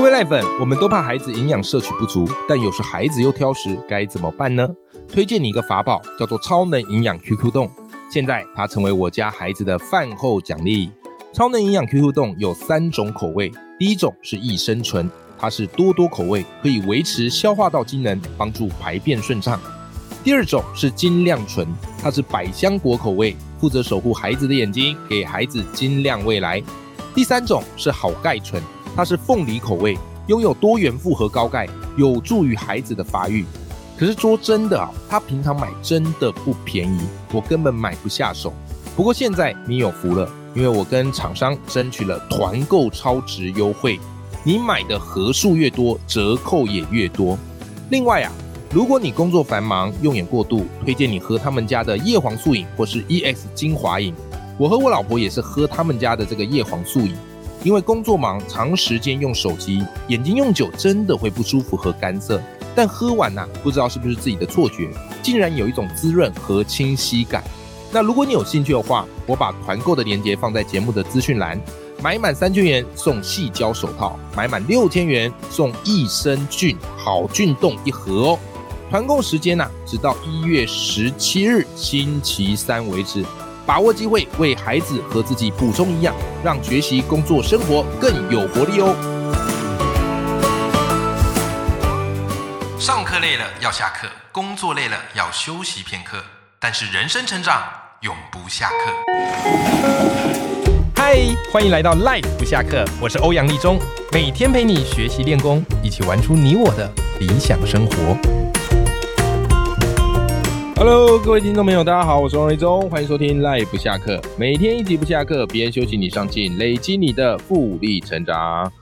各位赖粉，我们都怕孩子营养摄取不足，但有时孩子又挑食，该怎么办呢？推荐你一个法宝，叫做超能营养 QQ 冻。现在它成为我家孩子的饭后奖励。超能营养 QQ 冻有三种口味，第一种是益生醇，它是多多口味，可以维持消化道机能，帮助排便顺畅。第二种是精亮醇，它是百香果口味，负责守护孩子的眼睛，给孩子精亮未来。第三种是好钙醇，它是凤梨口味，拥有多元复合高钙，有助于孩子的发育。可是说真的啊，它平常买真的不便宜，我根本买不下手。不过现在你有福了。因为我跟厂商争取了团购超值优惠，你买的盒数越多，折扣也越多。另外啊，如果你工作繁忙，用眼过度，推荐你喝他们家的叶黄素饮或是 EX 精华饮。我和我老婆也是喝他们家的这个叶黄素饮，因为工作忙，长时间用手机，眼睛用久真的会不舒服和干涩。但喝完呐，不知道是不是自己的错觉，竟然有一种滋润和清晰感。那如果你有兴趣的话，我把团购的链接放在节目的资讯栏。买满三千元送细胶手套，买满六千元送益生菌好菌冻一盒哦。团购时间呢，直到一月十七日星期三为止，把握机会，为孩子和自己补充营养，让学习、工作、生活更有活力哦。上课累了要下课，工作累了要休息片刻，但是人生成长。永不下课。嗨，欢迎来到 Life 不下课，我是欧阳立中，每天陪你学习练功，一起玩出你我的理想生活。Hello，各位听众朋友，大家好，我是欧阳立中，欢迎收听赖不下课，每天一集不下课，别人休息你上进，累积你的复利成长。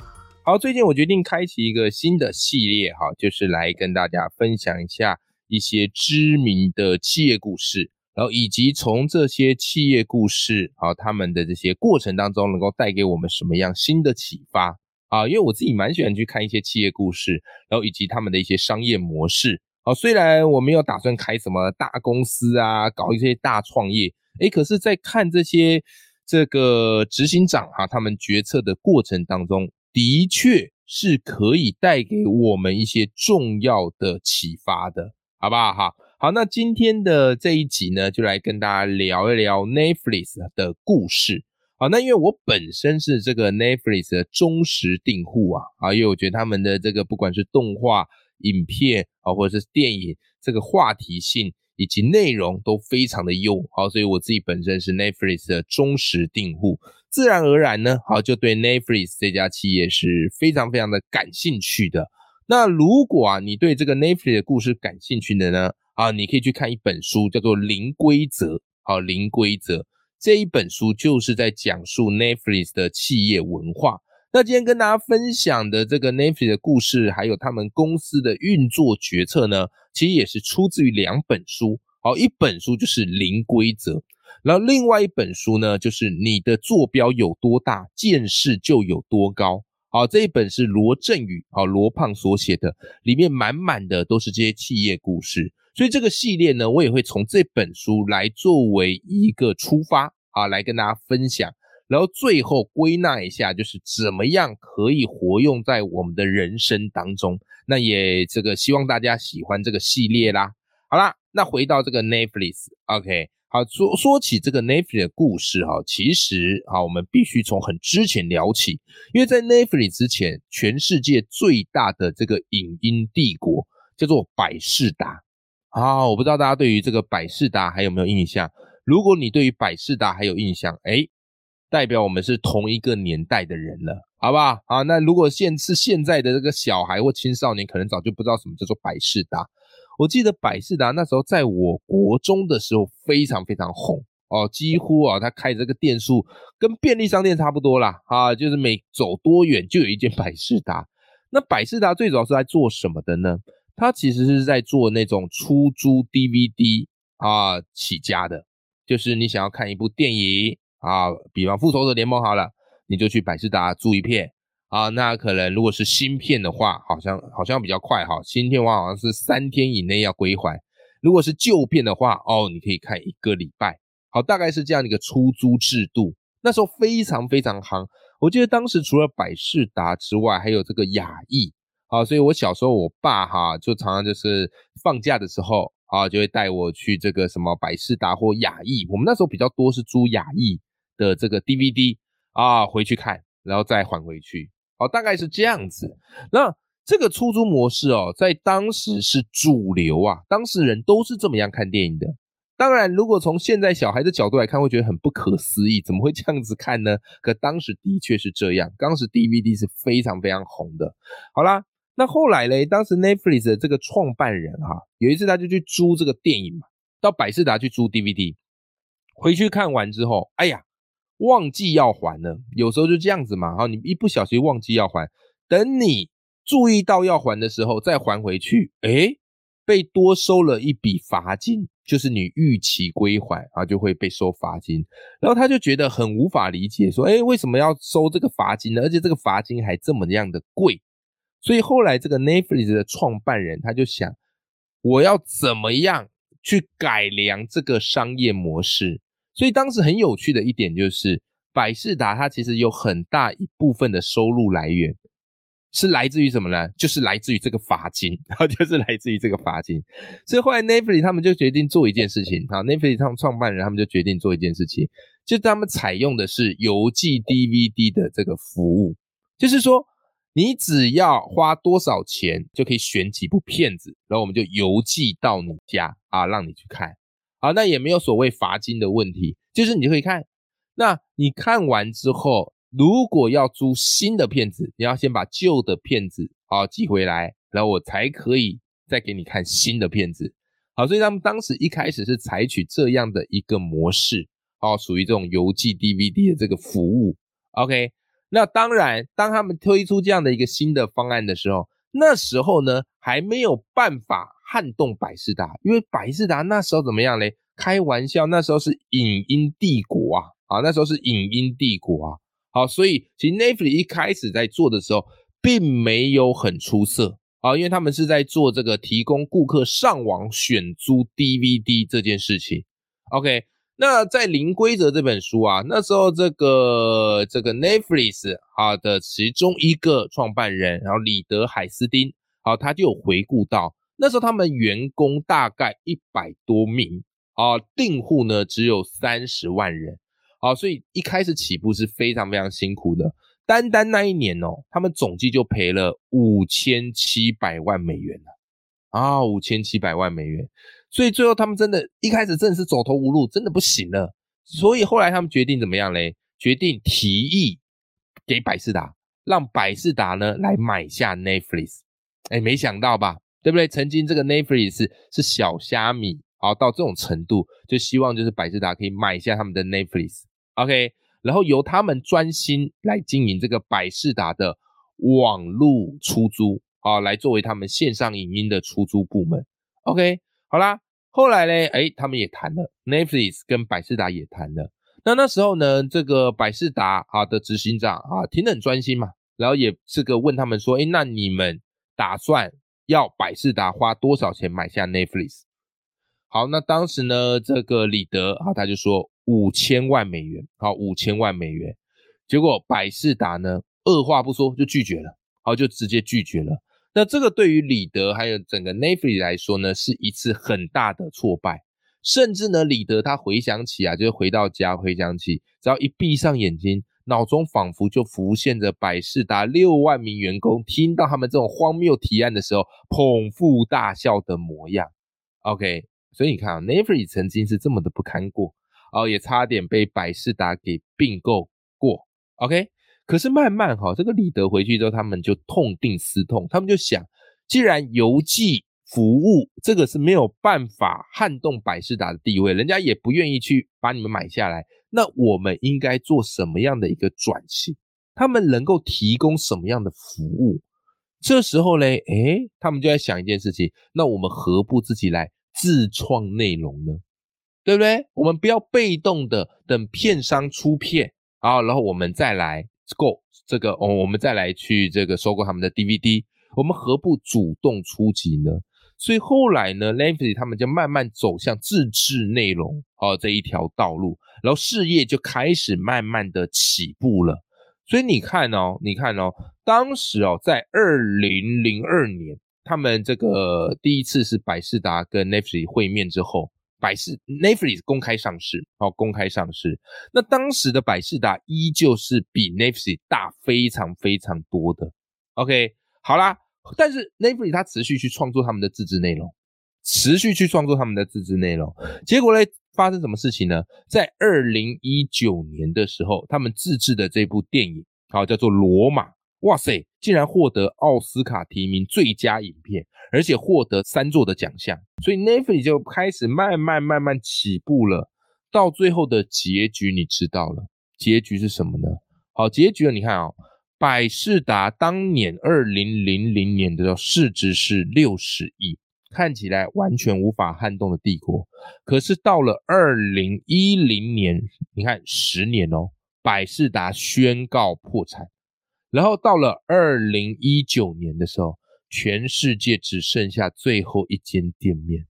好，最近我决定开启一个新的系列，哈，就是来跟大家分享一下一些知名的企业故事。然后以及从这些企业故事啊，他们的这些过程当中，能够带给我们什么样新的启发啊？因为我自己蛮喜欢去看一些企业故事，然后以及他们的一些商业模式。啊，虽然我没有打算开什么大公司啊，搞一些大创业，诶，可是，在看这些这个执行长哈，他们决策的过程当中，的确是可以带给我们一些重要的启发的，好不好？哈。好，那今天的这一集呢，就来跟大家聊一聊 Netflix 的故事。好，那因为我本身是这个 Netflix 的忠实订户啊，啊，因为我觉得他们的这个不管是动画、影片或者是电影，这个话题性以及内容都非常的优。好，所以我自己本身是 Netflix 的忠实订户，自然而然呢，好，就对 Netflix 这家企业是非常非常的感兴趣的。那如果啊，你对这个 Netflix 的故事感兴趣的呢？啊，你可以去看一本书，叫做《零规则》。好，《零规则》这一本书就是在讲述 Netflix 的企业文化。那今天跟大家分享的这个 nefi 的故事，还有他们公司的运作决策呢，其实也是出自于两本书。好，一本书就是《零规则》，然后另外一本书呢，就是《你的坐标有多大，见识就有多高》。好，这一本是罗振宇，好罗胖所写的，里面满满的都是这些企业故事。所以这个系列呢，我也会从这本书来作为一个出发啊，来跟大家分享，然后最后归纳一下，就是怎么样可以活用在我们的人生当中。那也这个希望大家喜欢这个系列啦。好啦，那回到这个 Netflix，OK，好说说起这个 Netflix 的故事哈，其实啊，我们必须从很之前聊起，因为在 Netflix 之前，全世界最大的这个影音帝国叫做百事达。好，我不知道大家对于这个百事达还有没有印象？如果你对于百事达还有印象，哎，代表我们是同一个年代的人了，好不好？好，那如果现是现在的这个小孩或青少年，可能早就不知道什么叫做百事达。我记得百事达那时候在我国中的时候非常非常红哦，几乎啊，他开这个店数跟便利商店差不多啦，啊，就是每走多远就有一间百事达。那百事达最早是在做什么的呢？他其实是在做那种出租 DVD 啊起家的，就是你想要看一部电影啊，比方《复仇者联盟》好了，你就去百事达租一片啊。那可能如果是新片的话，好像好像比较快哈，新片的话好像是三天以内要归还。如果是旧片的话，哦，你可以看一个礼拜。好，大概是这样的一个出租制度。那时候非常非常夯。我记得当时除了百事达之外，还有这个雅艺啊，所以我小时候我爸哈就常常就是放假的时候啊，就会带我去这个什么百事达或雅艺。我们那时候比较多是租雅艺的这个 DVD 啊，回去看，然后再还回去。哦，大概是这样子。那这个出租模式哦，在当时是主流啊，当事人都是这么样看电影的。当然，如果从现在小孩的角度来看，会觉得很不可思议，怎么会这样子看呢？可当时的确是这样，当时 DVD 是非常非常红的。好啦，那后来嘞，当时 Netflix 的这个创办人哈，有一次他就去租这个电影嘛，到百事达去租 DVD，回去看完之后，哎呀，忘记要还了。有时候就这样子嘛，哈，你一不小心忘记要还，等你注意到要还的时候再还回去，哎，被多收了一笔罚金。就是你逾期归还啊，就会被收罚金。然后他就觉得很无法理解，说：“哎，为什么要收这个罚金呢？而且这个罚金还这么样的贵。”所以后来这个 Netflix 的创办人他就想：“我要怎么样去改良这个商业模式？”所以当时很有趣的一点就是，百事达它其实有很大一部分的收入来源。是来自于什么呢？就是来自于这个罚金，然后就是来自于这个罚金。所以后来 Netflix 他们就决定做一件事情，好，Netflix 他们创办人他们就决定做一件事情，就他们采用的是邮寄 DVD 的这个服务，就是说你只要花多少钱就可以选几部片子，然后我们就邮寄到你家啊，让你去看啊，那也没有所谓罚金的问题，就是你可以看，那你看完之后。如果要租新的片子，你要先把旧的片子啊寄回来，然后我才可以再给你看新的片子。好，所以他们当时一开始是采取这样的一个模式，哦，属于这种邮寄 DVD 的这个服务。OK，那当然，当他们推出这样的一个新的方案的时候，那时候呢还没有办法撼动百事达，因为百事达那时候怎么样嘞？开玩笑，那时候是影音帝国啊，啊，那时候是影音帝国啊。好，所以其实 Netflix 一开始在做的时候，并没有很出色啊，因为他们是在做这个提供顾客上网选租 DVD 这件事情。OK，那在《零规则》这本书啊，那时候这个这个 Netflix 啊的其中一个创办人，然后李德海斯丁，好，他就有回顾到那时候他们员工大概一百多名啊，订户呢只有三十万人。啊，所以一开始起步是非常非常辛苦的。单单那一年哦，他们总计就赔了五千七百万美元了啊，五千七百万美元。所以最后他们真的一开始真的是走投无路，真的不行了。所以后来他们决定怎么样嘞？决定提议给百事达，让百事达呢来买下 Netflix。哎，没想到吧？对不对？曾经这个 Netflix 是是小虾米。好，到这种程度，就希望就是百事达可以买下他们的 Netflix，OK，然后由他们专心来经营这个百事达的网络出租，啊，来作为他们线上影音的出租部门，OK，好啦，后来呢，哎，他们也谈了，Netflix 跟百事达也谈了，那那时候呢，这个百事达啊的执行长啊，挺很专心嘛，然后也是个问他们说，哎，那你们打算要百事达花多少钱买下 Netflix？好，那当时呢，这个李德啊，他就说五千万美元，好，五千万美元。结果百事达呢，二话不说就拒绝了，好，就直接拒绝了。那这个对于李德还有整个 Netflix 来说呢，是一次很大的挫败。甚至呢，李德他回想起啊，就是回到家回想起，只要一闭上眼睛，脑中仿佛就浮现着百事达六万名员工听到他们这种荒谬提案的时候，捧腹大笑的模样。OK。所以你看啊 n e v e r 曾经是这么的不堪过，哦，也差点被百事达给并购过。OK，可是慢慢哈，这个李德回去之后，他们就痛定思痛，他们就想，既然邮寄服务这个是没有办法撼动百事达的地位，人家也不愿意去把你们买下来，那我们应该做什么样的一个转型？他们能够提供什么样的服务？这时候嘞，诶，他们就在想一件事情，那我们何不自己来？自创内容呢，对不对？我们不要被动的等片商出片啊，然后我们再来购这个哦，我们再来去这个收购他们的 DVD，我们何不主动出击呢？所以后来呢 l e n f y 他们就慢慢走向自制内容哦这一条道路，然后事业就开始慢慢的起步了。所以你看哦，你看哦，当时哦，在二零零二年，他们这个第一次是百事达跟 Netflix 会面之后，百事 Netflix 公开上市，哦，公开上市。那当时的百事达依旧是比 Netflix 大非常非常多的。OK，好啦，但是 Netflix 它持续去创作他们的自制内容，持续去创作他们的自制内容，结果嘞？发生什么事情呢？在二零一九年的时候，他们自制的这部电影，好叫做《罗马》，哇塞，竟然获得奥斯卡提名最佳影片，而且获得三座的奖项。所以 Netflix 就开始慢慢慢慢起步了。到最后的结局，你知道了？结局是什么呢？好，结局你看啊，百事达当年二零零零年的市值是六十亿。看起来完全无法撼动的帝国，可是到了二零一零年，你看十年哦，百事达宣告破产，然后到了二零一九年的时候，全世界只剩下最后一间店面，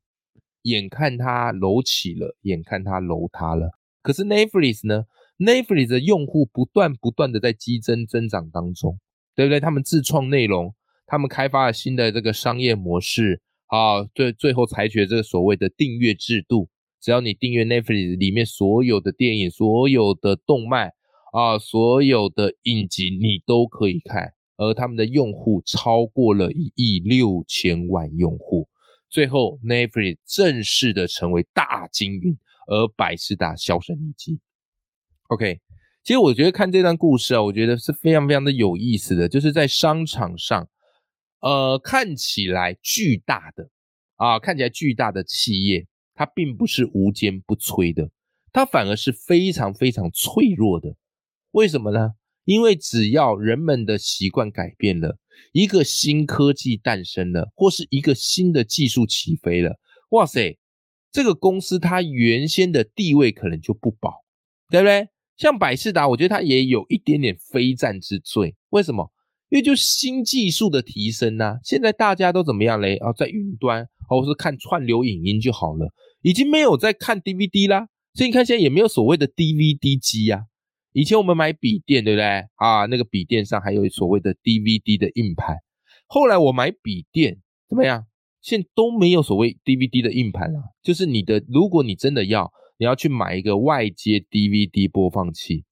眼看它楼起了，眼看它楼塌了。可是 Netflix 呢？Netflix 的用户不断不断的在激增增长当中，对不对？他们自创内容，他们开发了新的这个商业模式。啊，最最后采取这个所谓的订阅制度，只要你订阅 Netflix 里面所有的电影、所有的动漫啊、所有的影集，你都可以看。而他们的用户超过了一亿六千万用户，最后 Netflix 正式的成为大金运，而百事达销声匿迹。OK，其实我觉得看这段故事啊，我觉得是非常非常的有意思的，就是在商场上。呃，看起来巨大的啊，看起来巨大的企业，它并不是无坚不摧的，它反而是非常非常脆弱的。为什么呢？因为只要人们的习惯改变了，一个新科技诞生了，或是一个新的技术起飞了，哇塞，这个公司它原先的地位可能就不保，对不对？像百事达，我觉得它也有一点点非战之罪。为什么？因为就新技术的提升呐，现在大家都怎么样嘞？啊，在云端，或是看串流影音就好了，已经没有在看 DVD 啦。所以你看，现在也没有所谓的 DVD 机呀。以前我们买笔电，对不对？啊，那个笔电上还有所谓的 DVD 的硬盘。后来我买笔电怎么样？现在都没有所谓 DVD 的硬盘了。就是你的，如果你真的要，你要去买一个外接 DVD 播放器。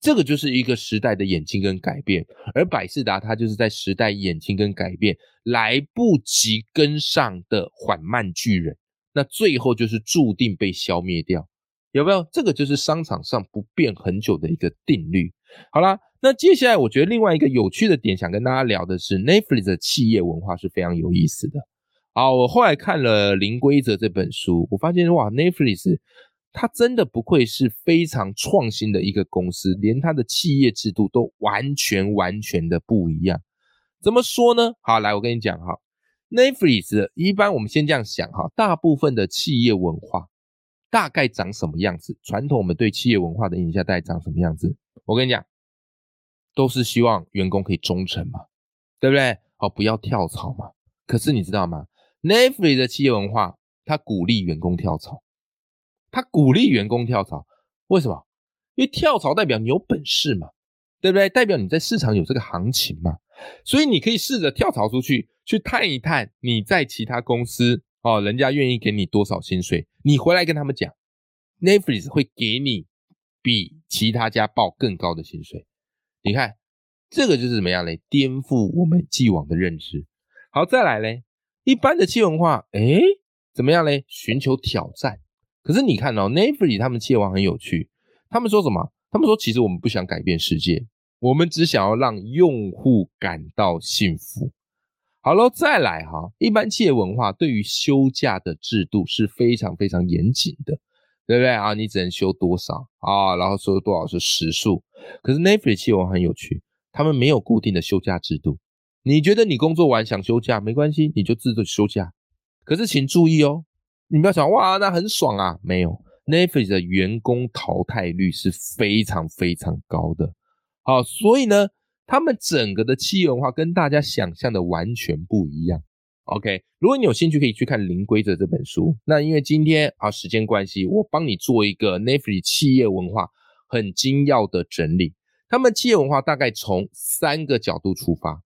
这个就是一个时代的演进跟改变，而百事达它就是在时代演进跟改变来不及跟上的缓慢巨人，那最后就是注定被消灭掉，有没有？这个就是商场上不变很久的一个定律。好啦，那接下来我觉得另外一个有趣的点，想跟大家聊的是 Netflix 的企业文化是非常有意思的。好，我后来看了《零规则》这本书，我发现哇，Netflix。它真的不愧是非常创新的一个公司，连它的企业制度都完全完全的不一样。怎么说呢？好，来我跟你讲哈，Netflix 一般我们先这样想哈，大部分的企业文化大概长什么样子？传统我们对企业文化的印象大概长什么样子？我跟你讲，都是希望员工可以忠诚嘛，对不对？好，不要跳槽嘛。可是你知道吗？Netflix 的企业文化，它鼓励员工跳槽。他鼓励员工跳槽，为什么？因为跳槽代表你有本事嘛，对不对？代表你在市场有这个行情嘛，所以你可以试着跳槽出去，去探一探你在其他公司哦，人家愿意给你多少薪水，你回来跟他们讲，Netflix 会给你比其他家报更高的薪水。你看，这个就是怎么样嘞？颠覆我们既往的认知。好，再来嘞，一般的企业文化，哎，怎么样嘞？寻求挑战。可是你看哦，Nevery 他们企业网很有趣，他们说什么？他们说其实我们不想改变世界，我们只想要让用户感到幸福。好了，再来哈，一般企业文化对于休假的制度是非常非常严谨的，对不对啊？你只能休多少啊？然后说多少是时数。可是 Nevery 企业文化很有趣，他们没有固定的休假制度。你觉得你工作完想休假没关系，你就自动休假。可是请注意哦。你不要想哇，那很爽啊！没有，Netflix 的员工淘汰率是非常非常高的。好，所以呢，他们整个的企业文化跟大家想象的完全不一样。OK，如果你有兴趣，可以去看《零规则》这本书。那因为今天啊时间关系，我帮你做一个 Netflix 企业文化很精要的整理。他们企业文化大概从三个角度出发。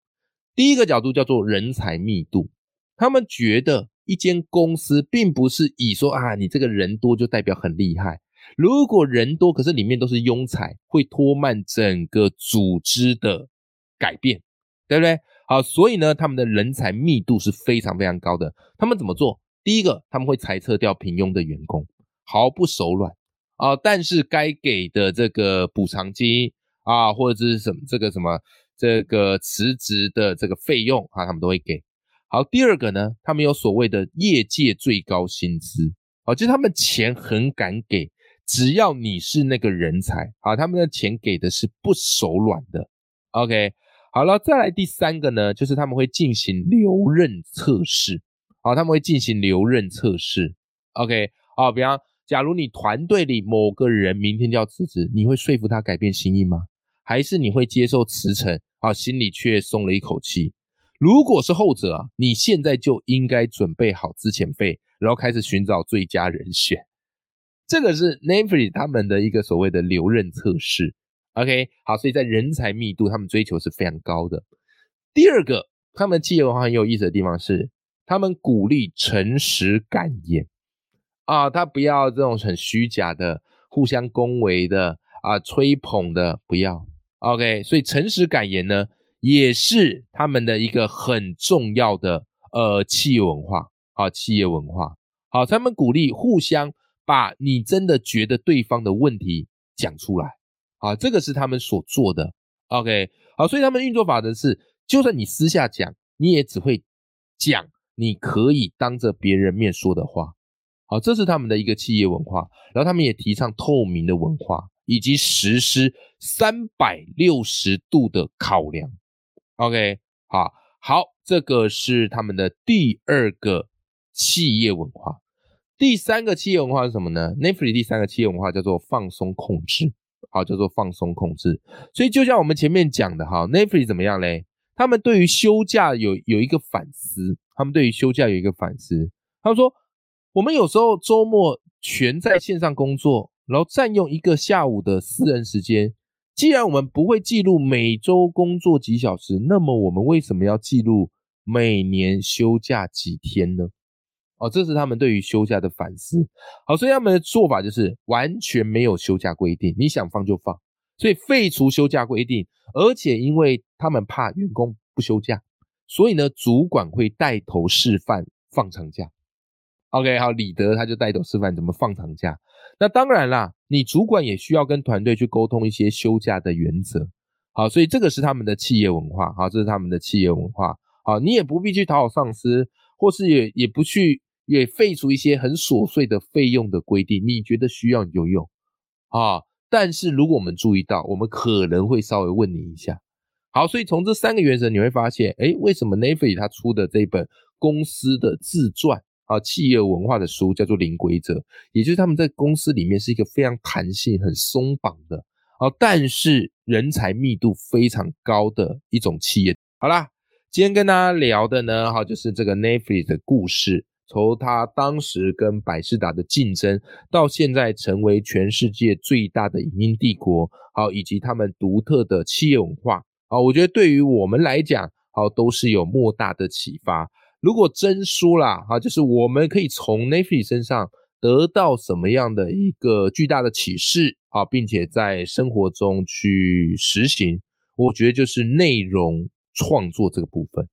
第一个角度叫做人才密度，他们觉得一间公司并不是以说啊，你这个人多就代表很厉害。如果人多，可是里面都是庸才，会拖慢整个组织的改变，对不对？好，所以呢，他们的人才密度是非常非常高的。他们怎么做？第一个，他们会裁撤掉平庸的员工，毫不手软啊。但是该给的这个补偿金啊，或者是什么这个什么这个辞职的这个费用啊，他们都会给。好，第二个呢，他们有所谓的业界最高薪资啊，就是他们钱很敢给，只要你是那个人才啊，他们的钱给的是不手软的。OK。好了，再来第三个呢，就是他们会进行留任测试。好，他们会进行留任测试。OK，好，比方，假如你团队里某个人明天就要辞职，你会说服他改变心意吗？还是你会接受辞呈？啊，心里却松了一口气。如果是后者啊，你现在就应该准备好资遣费，然后开始寻找最佳人选。这个是 n a m e f r e e 他们的一个所谓的留任测试。OK，好，所以在人才密度，他们追求是非常高的。第二个，他们企业文化很有意思的地方是，他们鼓励诚实敢言啊，他不要这种很虚假的、互相恭维的啊、吹捧的，不要。OK，所以诚实敢言呢，也是他们的一个很重要的呃企业文化啊，企业文化。好，他们鼓励互相把你真的觉得对方的问题讲出来。啊，这个是他们所做的，OK，好，所以他们运作法则是，就算你私下讲，你也只会讲你可以当着别人面说的话，好，这是他们的一个企业文化，然后他们也提倡透明的文化，以及实施三百六十度的考量，OK，好，好，这个是他们的第二个企业文化，第三个企业文化是什么呢 n e t f l i 第三个企业文化叫做放松控制。好，叫做放松控制。所以就像我们前面讲的哈，Netflix 怎么样嘞？他们对于休假有有一个反思，他们对于休假有一个反思。他说，我们有时候周末全在线上工作，然后占用一个下午的私人时间。既然我们不会记录每周工作几小时，那么我们为什么要记录每年休假几天呢？哦，这是他们对于休假的反思。好，所以他们的做法就是完全没有休假规定，你想放就放，所以废除休假规定。而且因为他们怕员工不休假，所以呢，主管会带头示范放长假。OK，好，李德他就带头示范怎么放长假。那当然啦，你主管也需要跟团队去沟通一些休假的原则。好，所以这个是他们的企业文化。好，这是他们的企业文化。好，你也不必去讨好上司，或是也也不去。也废除一些很琐碎的费用的规定，你觉得需要你就用啊。但是如果我们注意到，我们可能会稍微问你一下。好，所以从这三个原则，你会发现，哎，为什么 n a f i 他出的这本公司的自传啊，企业文化的书叫做《零规则》，也就是他们在公司里面是一个非常弹性、很松绑的啊，但是人才密度非常高的一种企业。好啦，今天跟大家聊的呢，哈，就是这个 n a f i 的故事。从他当时跟百事达的竞争，到现在成为全世界最大的影音帝国，好，以及他们独特的企业文化，啊，我觉得对于我们来讲，好，都是有莫大的启发。如果真输啦，哈，就是我们可以从 n a f i 身上得到什么样的一个巨大的启示，啊，并且在生活中去实行，我觉得就是内容创作这个部分。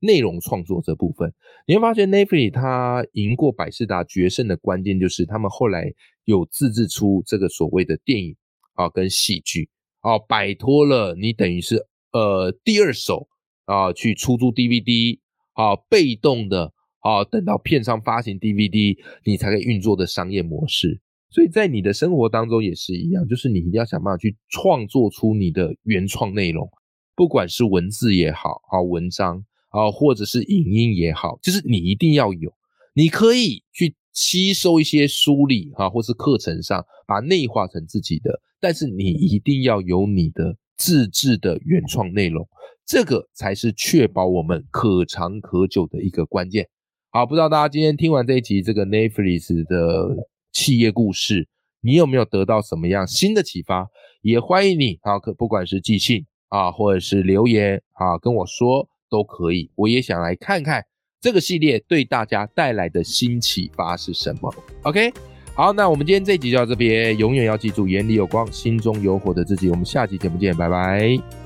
内容创作这部分，你会发现 Netflix 它赢过百事达决胜的关键就是他们后来有自制出这个所谓的电影啊跟戏剧啊，摆脱了你等于是呃第二手啊去出租 DVD 啊被动的啊等到片商发行 DVD 你才可以运作的商业模式，所以在你的生活当中也是一样，就是你一定要想办法去创作出你的原创内容，不管是文字也好，好文章。啊，或者是影音也好，就是你一定要有，你可以去吸收一些梳理哈，或是课程上把内化成自己的，但是你一定要有你的自制的原创内容，这个才是确保我们可长可久的一个关键。好，不知道大家今天听完这一集这个 Netflix 的企业故事，你有没有得到什么样新的启发？也欢迎你啊，可不管是寄信啊，或者是留言啊，跟我说都可以。我也想来看看这个系列对大家带来的新启发是什么。OK，好，那我们今天这集就到这边，永远要记住眼里有光，心中有火的自己。我们下期节目见，拜拜。